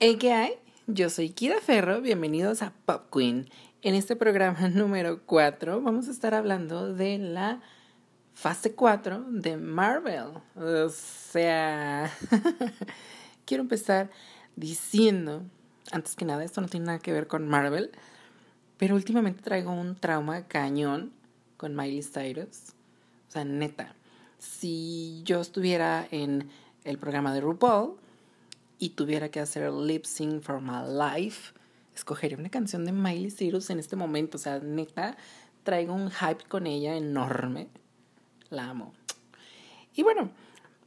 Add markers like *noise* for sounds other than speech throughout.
Hey, ¿qué hay? Yo soy Kira Ferro, bienvenidos a Pop Queen. En este programa *laughs* número 4 vamos a estar hablando de la fase 4 de Marvel. O sea, *laughs* quiero empezar diciendo, antes que nada, esto no tiene nada que ver con Marvel, pero últimamente traigo un trauma cañón con Miley Cyrus. O sea, neta, si yo estuviera en el programa de RuPaul y tuviera que hacer lip sync for my life, escogería una canción de Miley Cyrus en este momento. O sea, neta, traigo un hype con ella enorme. La amo. Y bueno,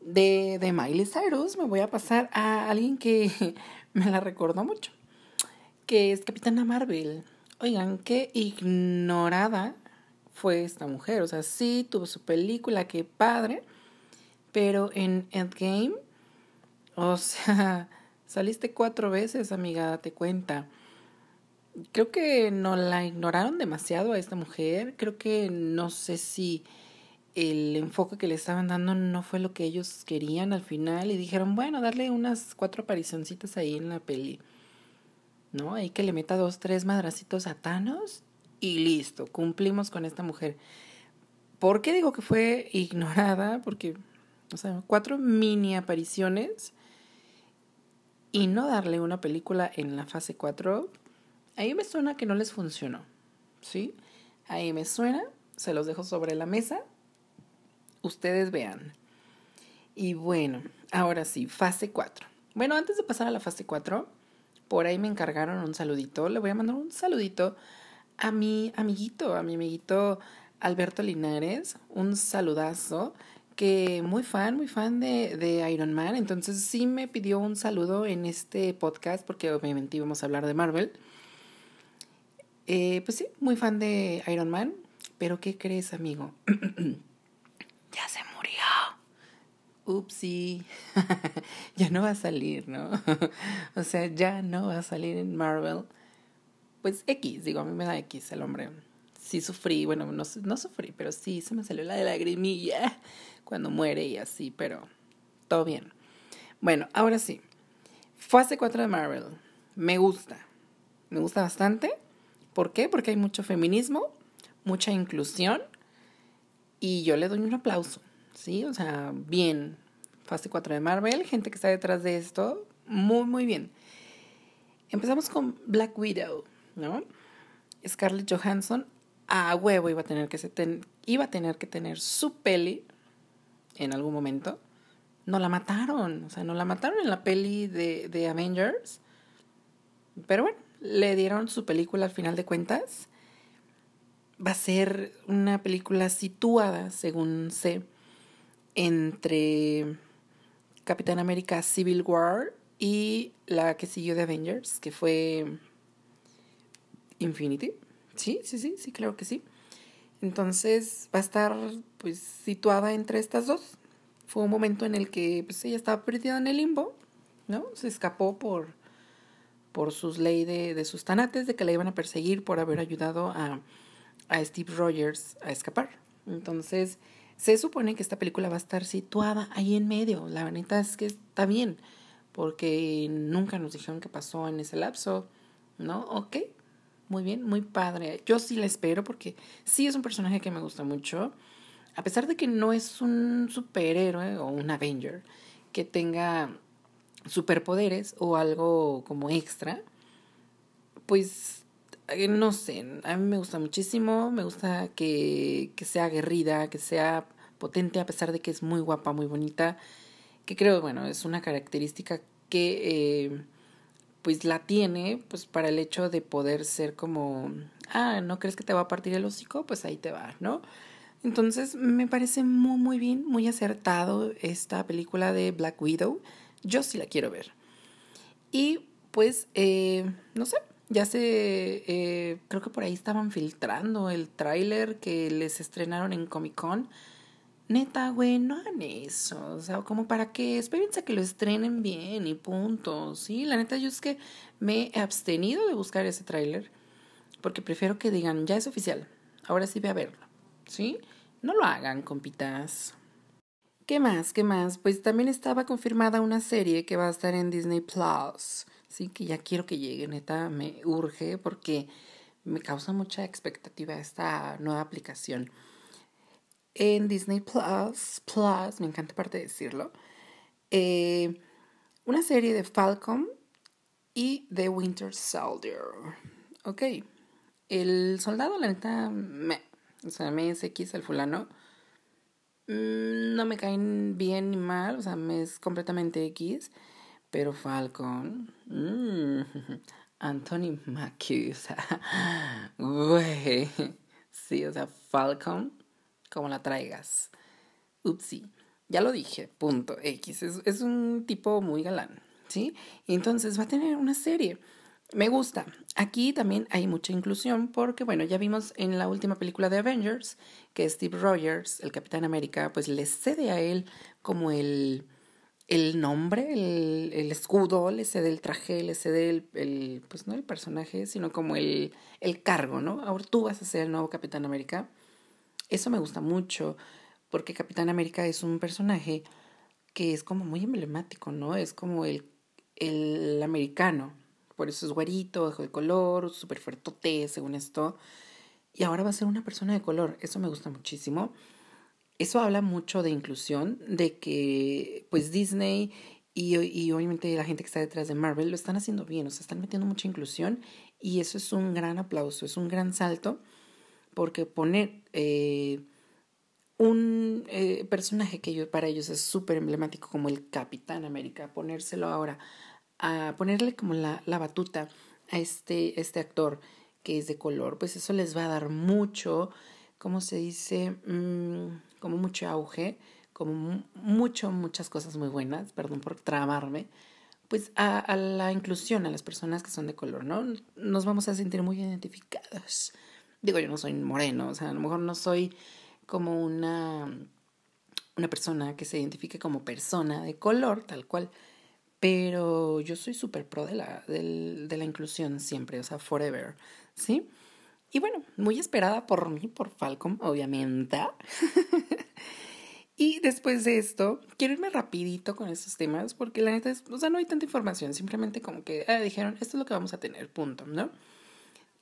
de, de Miley Cyrus me voy a pasar a alguien que *laughs* me la recordó mucho, que es Capitana Marvel. Oigan, qué ignorada fue esta mujer. O sea, sí tuvo su película, qué padre, pero en Endgame, o sea, *laughs* saliste cuatro veces, amiga, date cuenta. Creo que no la ignoraron demasiado a esta mujer. Creo que no sé si el enfoque que le estaban dando no fue lo que ellos querían al final y dijeron, bueno, darle unas cuatro aparicioncitas ahí en la peli. ¿No? Ahí que le meta dos, tres madracitos a Thanos y listo, cumplimos con esta mujer. ¿Por qué digo que fue ignorada? Porque, o sea, cuatro mini apariciones y no darle una película en la fase 4, ahí me suena que no les funcionó. ¿Sí? Ahí me suena, se los dejo sobre la mesa ustedes vean. Y bueno, ahora sí, fase 4. Bueno, antes de pasar a la fase 4, por ahí me encargaron un saludito. Le voy a mandar un saludito a mi amiguito, a mi amiguito Alberto Linares. Un saludazo que muy fan, muy fan de, de, Iron Man. Entonces sí me pidió un saludo en este podcast porque obviamente íbamos a hablar de Marvel. Eh, pues sí, muy fan de Iron Man. Pero ¿qué crees, amigo? *clears throat* ya se murió. Upsi, *laughs* ya no va a salir, ¿no? *laughs* o sea, ya no va a salir en Marvel. Pues X, digo, a mí me da X el hombre. Sí sufrí, bueno, no, no sufrí, pero sí se me salió la de lagrimilla cuando muere y así, pero todo bien. Bueno, ahora sí. Fase 4 de Marvel. Me gusta. Me gusta bastante. ¿Por qué? Porque hay mucho feminismo, mucha inclusión y yo le doy un aplauso, ¿sí? O sea, bien. Fase 4 de Marvel, gente que está detrás de esto, muy, muy bien. Empezamos con Black Widow, ¿no? Scarlett Johansson a huevo iba a tener que, se iba a tener que tener su peli en algún momento. No la mataron, o sea, no la mataron en la peli de, de Avengers. Pero bueno, le dieron su película al final de cuentas va a ser una película situada, según sé, entre Capitán América Civil War y la que siguió de Avengers, que fue Infinity. Sí, sí, sí, sí, claro que sí. Entonces va a estar pues situada entre estas dos. Fue un momento en el que pues, ella estaba perdida en el limbo, ¿no? Se escapó por, por sus leyes de, sus tanates, de que la iban a perseguir por haber ayudado a a Steve Rogers a escapar. Entonces, se supone que esta película va a estar situada ahí en medio. La verdad es que está bien, porque nunca nos dijeron qué pasó en ese lapso, ¿no? Ok, muy bien, muy padre. Yo sí la espero porque sí es un personaje que me gusta mucho. A pesar de que no es un superhéroe o un Avenger que tenga superpoderes o algo como extra, pues eh, no sé, a mí me gusta muchísimo, me gusta que, que sea aguerrida, que sea potente a pesar de que es muy guapa, muy bonita, que creo, bueno, es una característica que eh, pues la tiene pues para el hecho de poder ser como, ah, ¿no crees que te va a partir el hocico? Pues ahí te va, ¿no? Entonces me parece muy, muy bien, muy acertado esta película de Black Widow. Yo sí la quiero ver. Y pues, eh, no sé, ya se, eh, creo que por ahí estaban filtrando el tráiler que les estrenaron en Comic Con. Neta, güey, no hagan eso. O sea, como para que espérense a que lo estrenen bien y punto. Sí, la neta, yo es que me he abstenido de buscar ese tráiler porque prefiero que digan, ya es oficial, ahora sí ve a verlo. ¿Sí? No lo hagan, compitas. ¿Qué más? ¿Qué más? Pues también estaba confirmada una serie que va a estar en Disney Plus. Sí, que ya quiero que llegue, neta, me urge porque me causa mucha expectativa esta nueva aplicación. En Disney Plus, Plus, me encanta parte de decirlo, eh, una serie de Falcon y de Winter Soldier. Ok, el soldado, la neta, me, o sea, me es X el fulano Mm, no me caen bien ni mal, o sea, me es completamente X, pero Falcon, mm, *laughs* Anthony Mackie, o sea, *laughs* güey, sí, o sea, Falcon, como la traigas, upsi, ya lo dije, punto, X, es, un tipo muy galán, ¿sí? Entonces va a tener una serie. Me gusta. Aquí también hay mucha inclusión porque, bueno, ya vimos en la última película de Avengers que Steve Rogers, el Capitán América, pues le cede a él como el, el nombre, el, el escudo, le cede el traje, le cede el, el, pues no el personaje, sino como el, el cargo, ¿no? Ahora tú vas a ser el nuevo Capitán América. Eso me gusta mucho porque Capitán América es un personaje que es como muy emblemático, ¿no? Es como el, el americano, por eso es güerito, ojo de color, súper fuertote, según esto. Y ahora va a ser una persona de color, eso me gusta muchísimo. Eso habla mucho de inclusión, de que pues Disney y, y obviamente la gente que está detrás de Marvel lo están haciendo bien, o sea, están metiendo mucha inclusión y eso es un gran aplauso, es un gran salto, porque poner eh, un eh, personaje que para ellos es súper emblemático como el Capitán América, ponérselo ahora a ponerle como la, la batuta a este, este actor que es de color, pues eso les va a dar mucho, ¿cómo se dice? Mm, como mucho auge, como mucho, muchas cosas muy buenas, perdón por trabarme, pues a, a, la inclusión, a las personas que son de color, ¿no? Nos vamos a sentir muy identificados. Digo, yo no soy moreno, o sea, a lo mejor no soy como una, una persona que se identifique como persona de color, tal cual, pero yo soy súper pro de la, de la inclusión siempre, o sea, forever, ¿sí? Y bueno, muy esperada por mí, por Falcom, obviamente. *laughs* y después de esto, quiero irme rapidito con estos temas, porque la neta es, o sea, no hay tanta información, simplemente como que ah, dijeron, esto es lo que vamos a tener, punto, ¿no?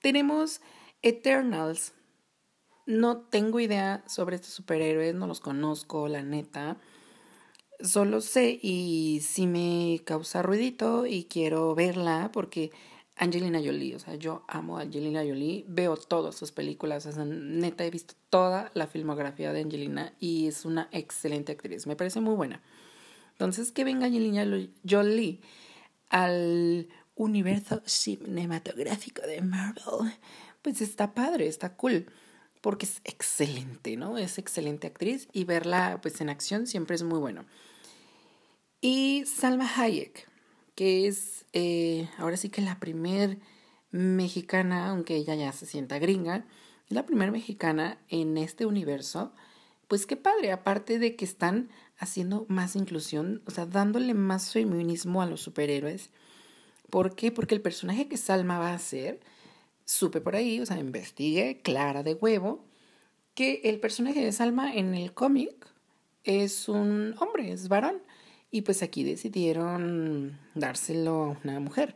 Tenemos Eternals. No tengo idea sobre estos superhéroes, no los conozco, la neta solo sé y si me causa ruidito y quiero verla porque Angelina Jolie, o sea, yo amo a Angelina Jolie, veo todas sus películas, o sea, neta he visto toda la filmografía de Angelina y es una excelente actriz, me parece muy buena. Entonces, que venga Angelina Jolie al universo cinematográfico de Marvel, pues está padre, está cool porque es excelente, ¿no? Es excelente actriz y verla pues en acción siempre es muy bueno. Y Salma Hayek, que es eh, ahora sí que la primer mexicana, aunque ella ya se sienta gringa, es la primera mexicana en este universo. Pues qué padre, aparte de que están haciendo más inclusión, o sea, dándole más feminismo a los superhéroes. ¿Por qué? Porque el personaje que Salma va a ser supe por ahí, o sea, investigué, clara de huevo, que el personaje de Salma en el cómic es un hombre, es varón. Y pues aquí decidieron dárselo a una mujer.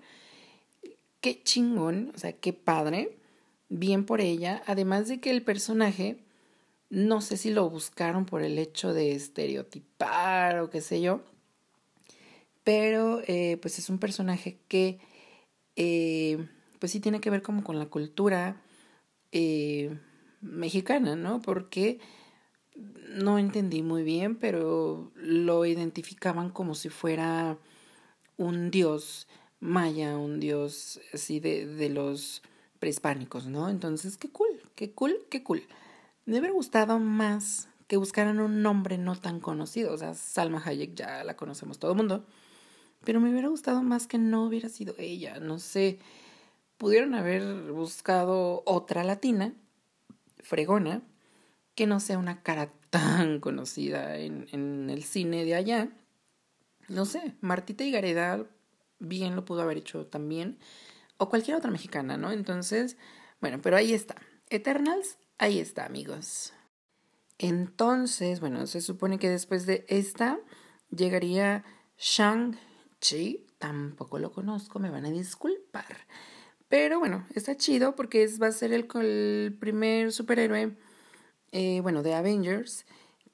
Qué chingón, o sea, qué padre, bien por ella. Además de que el personaje, no sé si lo buscaron por el hecho de estereotipar o qué sé yo, pero eh, pues es un personaje que eh, pues sí tiene que ver como con la cultura eh, mexicana, ¿no? Porque no entendí muy bien, pero lo identificaban como si fuera un dios maya, un dios así de, de los prehispánicos, ¿no? Entonces, qué cool, qué cool, qué cool. Me hubiera gustado más que buscaran un nombre no tan conocido, o sea, Salma Hayek ya la conocemos todo el mundo, pero me hubiera gustado más que no hubiera sido ella, no sé, pudieron haber buscado otra latina, fregona, que no sea una cara tan conocida en, el cine de allá. No sé, Martita y Gareda bien lo pudo haber hecho también, o cualquier otra mexicana, ¿no? Entonces, bueno, pero ahí está. Eternals, ahí está, amigos. Entonces, bueno, se supone que después de esta llegaría Shang-Chi. Tampoco lo conozco, me van a disculpar. Pero bueno, está chido porque es, va a ser el, primer superhéroe, eh, bueno, de Avengers,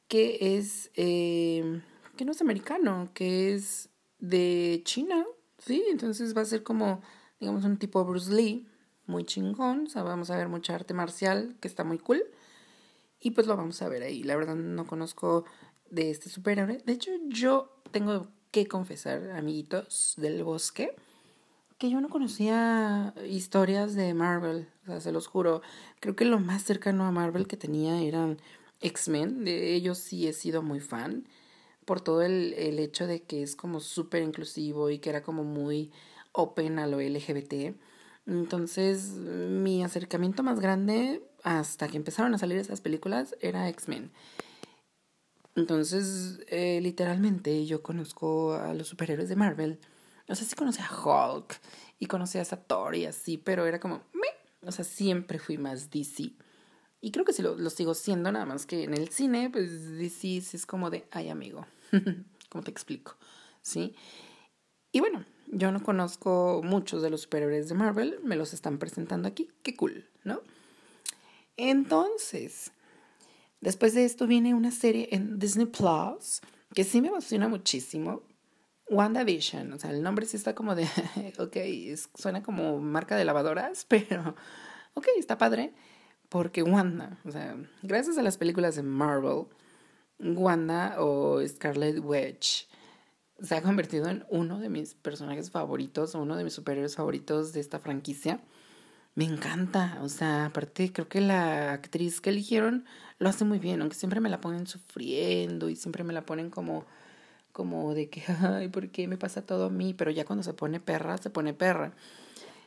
que es, eh, que no es americano, que es de China, ¿sí? Entonces va a ser como, digamos, un tipo Bruce Lee, muy chingón, o sea, vamos a ver mucha arte marcial, que está muy cool. Y pues lo vamos a ver ahí. La verdad no conozco de este superhéroe. De hecho, yo tengo que confesar, amiguitos del bosque, que yo no conocía historias de Marvel. O sea, se los juro. Creo que lo más cercano a Marvel que tenía eran X-Men. De ellos sí he sido muy fan. Por todo el, el hecho de que es como súper inclusivo y que era como muy open a lo LGBT. Entonces, mi acercamiento más grande hasta que empezaron a salir esas películas era X-Men. Entonces, eh, literalmente yo conozco a los superhéroes de Marvel. O sea, sí conocí a Hulk y conocí a y así, pero era como, o sea, siempre fui más DC. Y creo que sí lo, lo, sigo siendo, nada más que en el cine, pues DC es como de, ay amigo, *laughs* ¿cómo te explico? ¿Sí? Y bueno, yo no conozco muchos de los superhéroes de Marvel, me los están presentando aquí, qué cool, ¿no? Entonces, después de esto viene una serie en Disney Plus que sí me emociona muchísimo. WandaVision, o sea, el nombre sí está como de, *laughs* ok, suena como marca de lavadoras, *laughs* pero, ok, está padre, porque Wanda, o sea, gracias a las películas de Marvel, Wanda o Scarlet Witch se ha convertido en uno de mis personajes favoritos, uno de mis superhéroes favoritos de esta franquicia me encanta. O sea, aparte creo que la actriz que eligieron lo hace muy bien, aunque siempre me la ponen sufriendo y siempre me la ponen como como de que, *laughs* ay, ¿por qué me pasa todo a mí? Pero ya cuando se pone perra, se pone perra.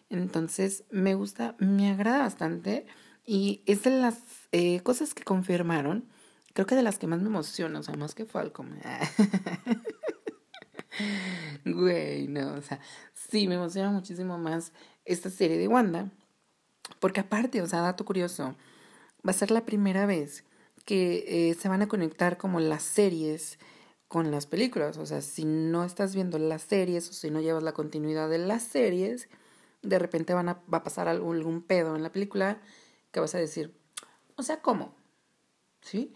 Entonces, me gusta, me agrada bastante y es de las eh, cosas que confirmaron, creo que de las que más me emociona, o sea, más que Falcon. *laughs* Güey, no, o sea, sí, me emociona muchísimo más esta serie de Wanda porque aparte, o sea, dato curioso, va a ser la primera vez que eh, se van a conectar como las series con las películas. O sea, si no estás viendo las series o si no llevas la continuidad de las series, de repente van a, va a pasar algún, pedo en la película que vas a decir, o sea, ¿cómo? ¿Sí?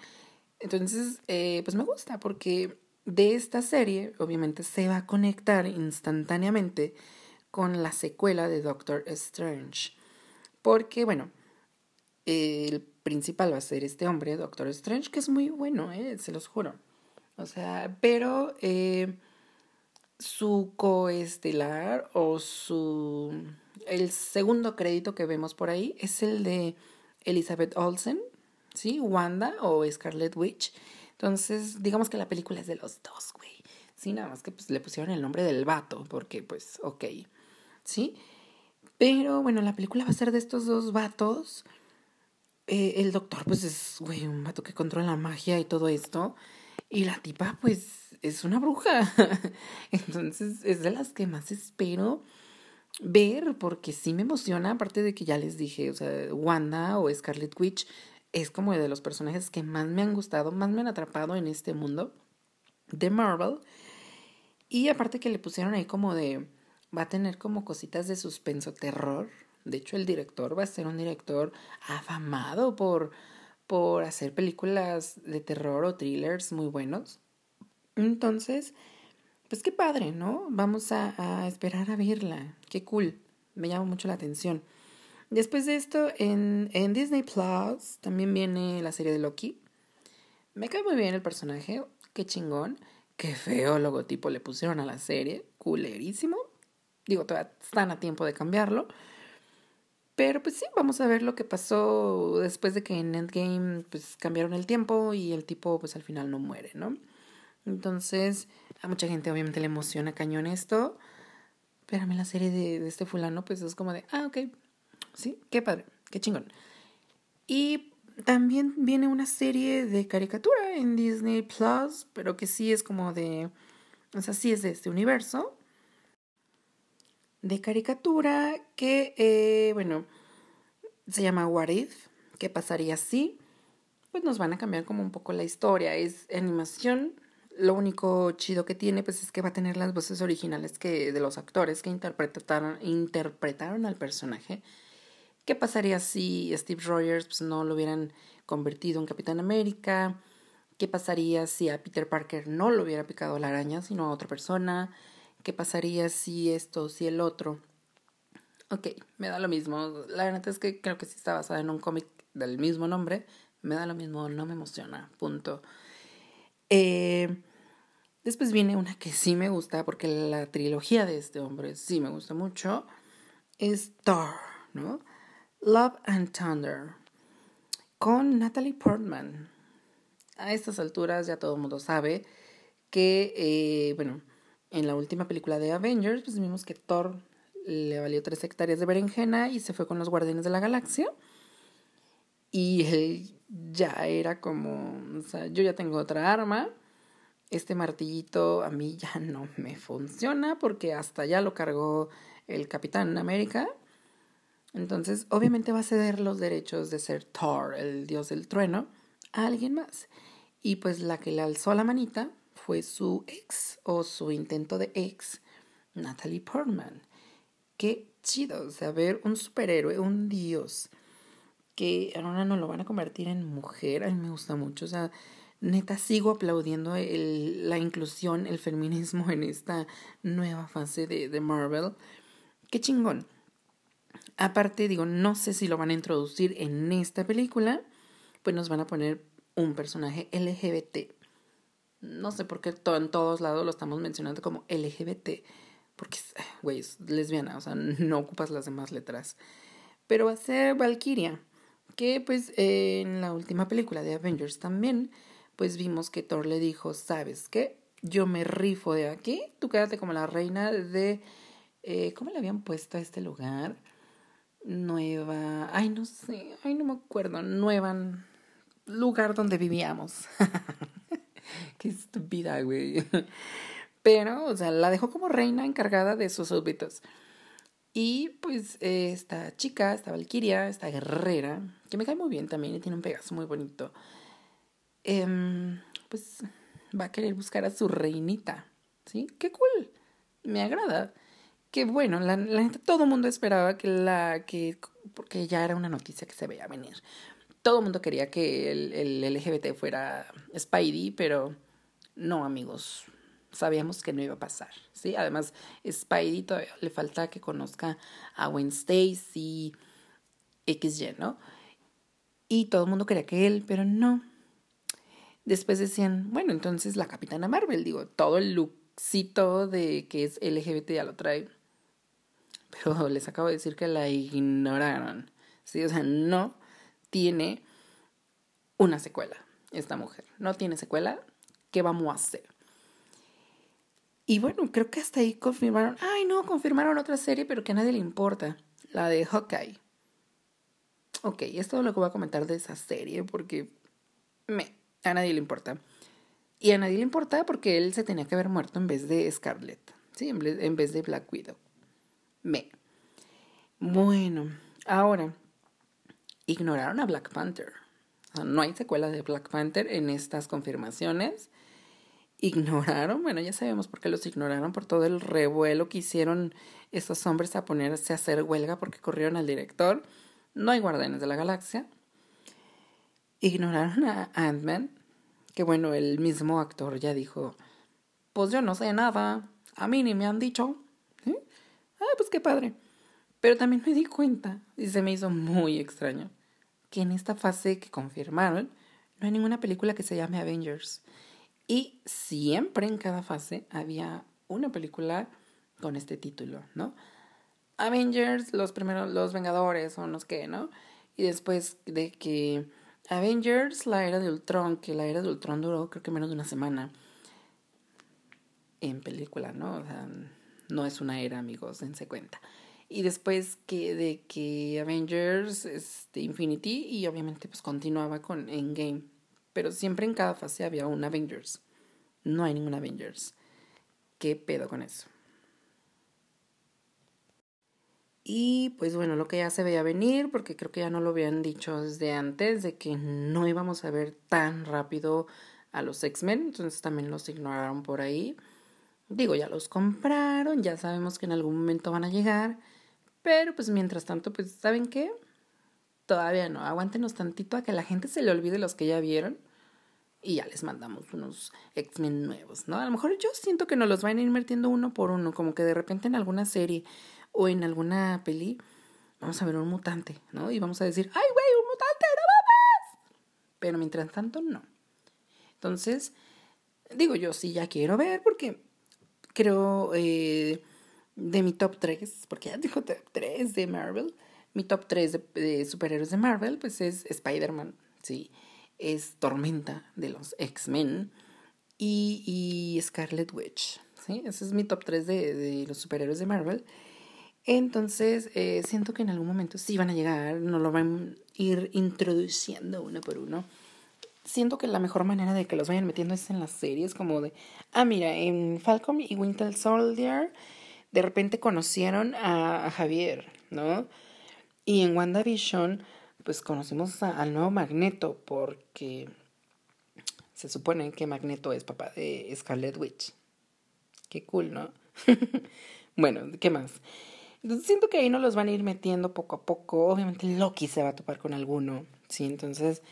Entonces, eh, pues me gusta porque de esta serie, obviamente, se va a conectar instantáneamente con la secuela de Doctor Strange. Porque, bueno, el principal va a ser este hombre, Doctor Strange, que es muy bueno, ¿eh? se los juro. O sea, pero eh, su coestelar o su... El segundo crédito que vemos por ahí es el de Elizabeth Olsen, ¿sí? Wanda o Scarlet Witch. Entonces, digamos que la película es de los dos, güey. Sí, nada más que pues le pusieron el nombre del vato, porque pues, ok, ¿sí? Pero bueno, la película va a ser de estos dos vatos. Eh, el doctor, pues es, güey, un vato que controla la magia y todo esto. Y la tipa, pues, es una bruja. *laughs* Entonces, es de las que más espero ver, porque sí me emociona, aparte de que ya les dije, o sea, Wanda o Scarlet Witch es como de los personajes que más me han gustado, más me han atrapado en este mundo de Marvel. Y aparte que le pusieron ahí como de va a tener como cositas de suspenso terror. De hecho, el director va a ser un director afamado por, por hacer películas de terror o thrillers muy buenos. Entonces, pues qué padre, ¿no? Vamos a, esperar a verla. Qué cool. Me llama mucho la atención. Después de esto, en, en Disney Plus también viene la serie de Loki. Me cae muy bien el personaje. Qué chingón. Qué feo logotipo le pusieron a la serie. Culerísimo. Digo, están a tiempo de cambiarlo. Pero pues sí, vamos a ver lo que pasó después de que en Endgame pues cambiaron el tiempo y el tipo pues al final no muere, ¿no? Entonces, a mucha gente obviamente le emociona cañón esto. Pero a mí la serie de, de este fulano pues es como de, ah, ok, sí, qué padre, qué chingón. Y también viene una serie de caricatura en Disney Plus, pero que sí es como de, o sea, sí es de este universo de caricatura que, eh, bueno, se llama What If, ¿qué pasaría si? pues nos van a cambiar como un poco la historia. Es animación. Lo único chido que tiene, pues es que va a tener las voces originales que, de los actores que interpretaron, interpretaron al personaje. ¿Qué pasaría si Steve Rogers pues, no lo hubieran convertido en Capitán América? ¿Qué pasaría si a Peter Parker no lo hubiera picado la araña, sino a otra persona? ¿Qué pasaría si esto, si el otro? Ok, me da lo mismo. La verdad es que creo que sí está basada en un cómic del mismo nombre. Me da lo mismo, no me emociona. Punto. Eh, después viene una que sí me gusta, porque la trilogía de este hombre sí me gusta mucho. Es Thor, ¿no? Love and Thunder. Con Natalie Portman a estas alturas ya todo el mundo sabe que, eh, bueno, en la última película de Avengers, pues vimos que Thor le valió tres hectáreas de berenjena y se fue con los Guardianes de la Galaxia. Y él ya era como, o sea, yo ya tengo otra arma. Este martillito a mí ya no me funciona porque hasta ya lo cargó el Capitán América. Entonces, obviamente va a ceder los derechos de ser Thor, el dios del trueno, a alguien más. Y pues la que le alzó la manita fue su ex o su intento de ex, Natalie Portman. Qué chido, o sea, ver un superhéroe, un dios, que ahora no lo van a convertir en mujer, a mí me gusta mucho, o sea, neta sigo aplaudiendo el, la inclusión, el feminismo en esta nueva fase de, de Marvel. Qué chingón. Aparte, digo, no sé si lo van a introducir en esta película, pues nos van a poner un personaje LGBT. No sé por qué en todos lados lo estamos mencionando como LGBT. Porque, güey, es lesbiana, o sea, *laughs* no ocupas las demás letras. Pero va a ser Valkyria, que pues en la última película de Avengers también, pues vimos que Thor le dijo, ¿sabes qué? Yo me rifo de aquí, tú quédate como la reina de... Eh, ¿Cómo le habían puesto a este lugar? Nueva... Ay, no sé, ay, no me acuerdo. Nueva lugar donde vivíamos. *laughs* *laughs* Qué estúpida, güey. *laughs* Pero, o sea, la dejó como reina encargada de sus súbditos. Y pues esta chica, esta Valkyria, esta guerrera, que me cae muy bien también y tiene un pegazo muy bonito, em, pues va a querer buscar a su reinita. ¿Sí? Qué cool. Me agrada. Que bueno, la, la todo el mundo esperaba que la, que, porque ya era una noticia que se veía venir todo el mundo quería que el, el LGBT fuera Spidey, pero no, amigos. Sabíamos que no iba a pasar, ¿sí? Además, Spidey todavía le falta que conozca a Gwen Stacy, XY, ¿no? Y todo el mundo quería que él, pero no. Después decían, bueno, entonces la Capitana Marvel, digo, todo el lookcito de que es LGBT ya lo trae. Pero les acabo de decir que la ignoraron, ¿sí? O sea, no tiene una secuela, esta mujer. No tiene secuela. ¿Qué vamos a hacer? Y bueno, creo que hasta ahí confirmaron. Ay, no, confirmaron otra serie, pero que a nadie le importa. La de Hawkeye. Ok, esto es lo que voy a comentar de esa serie, porque me, a nadie le importa. Y a nadie le importa porque él se tenía que haber muerto en vez de Scarlett. Sí, en vez de Black Widow. Me. Bueno, ahora, ignoraron a Black Panther. no hay secuela de Black Panther en estas confirmaciones. Ignoraron, bueno, ya sabemos por qué los ignoraron, por todo el revuelo que hicieron esos hombres a ponerse a hacer huelga porque corrieron al director. No hay guardianes de la galaxia. Ignoraron a Ant-Man, que bueno, el mismo actor ya dijo, pues yo no sé nada, a mí ni me han dicho. Ah, pues qué padre. Pero también me di cuenta, y se me hizo muy extraño, que en esta fase que confirmaron, no hay ninguna película que se llame Avengers. Y siempre en cada fase había una película con este título, ¿no? Avengers, los primeros, los Vengadores, o los que, ¿no? Y después de que Avengers, la era de Ultron, que la era de Ultron duró creo que menos de una semana en película, ¿no? O sea, no es una era, amigos, dense cuenta. Y después que de que Avengers, este, Infinity, y obviamente pues continuaba con Endgame. Pero siempre en cada fase había un Avengers. No hay ningún Avengers. ¿Qué pedo con eso? Y pues bueno, lo que ya se veía venir, porque creo que ya no lo habían dicho desde antes, de que no íbamos a ver tan rápido a los X-Men, entonces también los ignoraron por ahí. Digo, ya los compraron, ya sabemos que en algún momento van a llegar, pero pues mientras tanto, pues ¿saben qué? Todavía no, aguántenos tantito a que la gente se le olvide los que ya vieron y ya les mandamos unos X-Men nuevos, ¿no? A lo mejor yo siento que nos los van a ir metiendo uno por uno, como que de repente en alguna serie o en alguna peli vamos a ver un mutante, ¿no? Y vamos a decir, ¡ay, güey, un mutante, no mames! Pero mientras tanto, no. Entonces, digo yo, sí, ya quiero ver porque creo eh, de mi top 3, porque ya dijo top 3 de Marvel, mi top 3 de, superhéroes de Marvel, pues es Spider-Man, sí, es Tormenta de los X-Men y, y, Scarlet Witch, sí, ese es mi top 3 de, de los superhéroes de Marvel. Entonces, eh, siento que en algún momento sí van a llegar, nos lo van a ir introduciendo uno por uno. Siento que la mejor manera de que los vayan metiendo es en las series, como de, ah, mira, en Falcon y Winter Soldier, de repente conocieron a, Javier, ¿no? Y en WandaVision, pues conocimos al nuevo Magneto, porque se supone que Magneto es papá de Scarlet Witch. Qué cool, ¿no? *laughs* bueno, ¿qué más? Entonces siento que ahí no los van a ir metiendo poco a poco. Obviamente Loki se va a topar con alguno, ¿sí? Entonces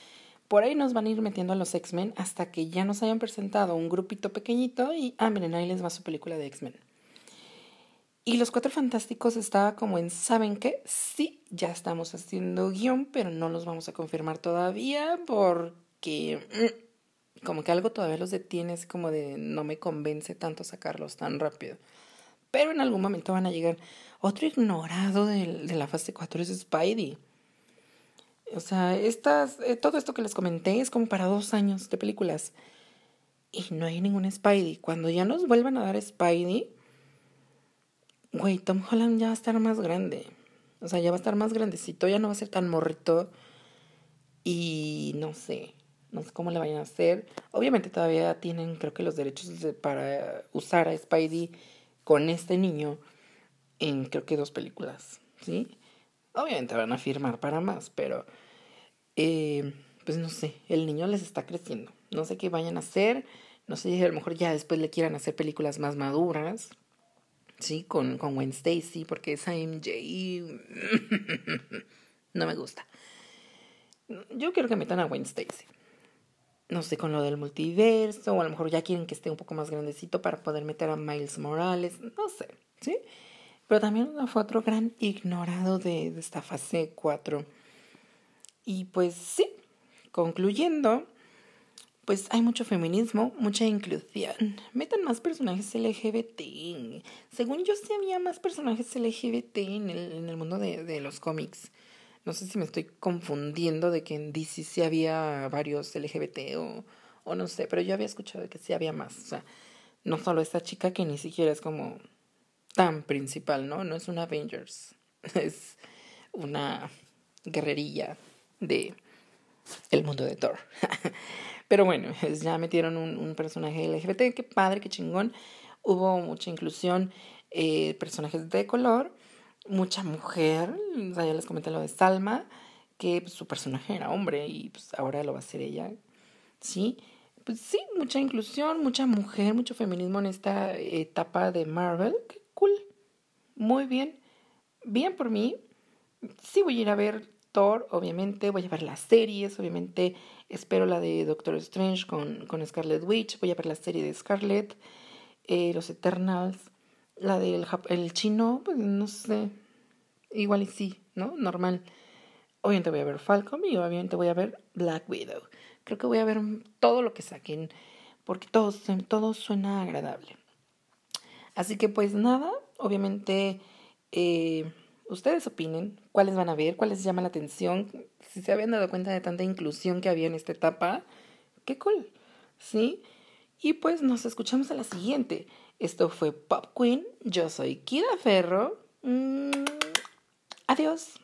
por ahí nos van a ir metiendo a los X-Men hasta que ya nos hayan presentado un grupito pequeñito y, ah, miren, ahí les va su película de X-Men. Y los Cuatro Fantásticos estaba como en, ¿saben qué? Sí, ya estamos haciendo guion, pero no los vamos a confirmar todavía porque mm, como que algo todavía los detiene, es como de no me convence tanto sacarlos tan rápido. Pero en algún momento van a llegar. Otro ignorado de, la fase 4 es Spidey. O sea, estas, eh, todo esto que les comenté es como para dos años de películas. Y no hay ningún Spidey. Cuando ya nos vuelvan a dar Spidey, güey, Tom Holland ya va a estar más grande. O sea, ya va a estar más grandecito, ya no va a ser tan morrito. Y no sé, no sé cómo le vayan a hacer. Obviamente todavía tienen, creo que los derechos para usar a Spidey con este niño en creo que dos películas, ¿sí? Obviamente van a firmar para más, pero eh, pues no sé, el niño les está creciendo. No sé qué vayan a hacer, no sé a lo mejor ya después le quieran hacer películas más maduras, ¿sí? Con, con Gwen Stacy, porque esa MJ *laughs* no me gusta. Yo quiero que metan a Gwen Stacy. No sé, con lo del multiverso, o a lo mejor ya quieren que esté un poco más grandecito para poder meter a Miles Morales, no sé, ¿sí? Pero también fue otro gran ignorado de, esta fase 4. Y pues sí, concluyendo, pues hay mucho feminismo, mucha inclusión. Metan más personajes LGBT. Según yo sí había más personajes LGBT en el, en el mundo de, de, los cómics. No sé si me estoy confundiendo de que en DC sí había varios LGBT o, o no sé, pero yo había escuchado que sí había más. O sea, no solo esta chica que ni siquiera es como tan principal, ¿no? No es una Avengers, *laughs* es una guerrerilla de el mundo de Thor. *laughs* Pero bueno, *laughs* ya metieron un, un, personaje LGBT, qué padre, qué chingón. Hubo mucha inclusión, eh, personajes de color, mucha mujer, o sea, ya les comenté lo de Salma, que pues, su personaje era hombre y pues ahora lo va a ser ella, ¿sí? Pues sí, mucha inclusión, mucha mujer, mucho feminismo en esta etapa de Marvel, cool, muy bien, bien por mí. Sí voy a ir a ver Thor, obviamente, voy a ver las series, obviamente espero la de Doctor Strange con, con Scarlet Witch, voy a ver la serie de Scarlet, eh, los Eternals, la del el chino, pues no sé, igual y sí, ¿no? Normal. Obviamente voy a ver Falcon y obviamente voy a ver Black Widow. Creo que voy a ver todo lo que saquen porque todo, todo suena agradable. Así que pues nada, obviamente eh, ustedes opinen cuáles van a ver, cuáles les llama la atención, si se habían dado cuenta de tanta inclusión que había en esta etapa, qué cool, ¿sí? Y pues nos escuchamos a la siguiente. Esto fue Pop Queen, yo soy Kida Ferro. Mm, adiós.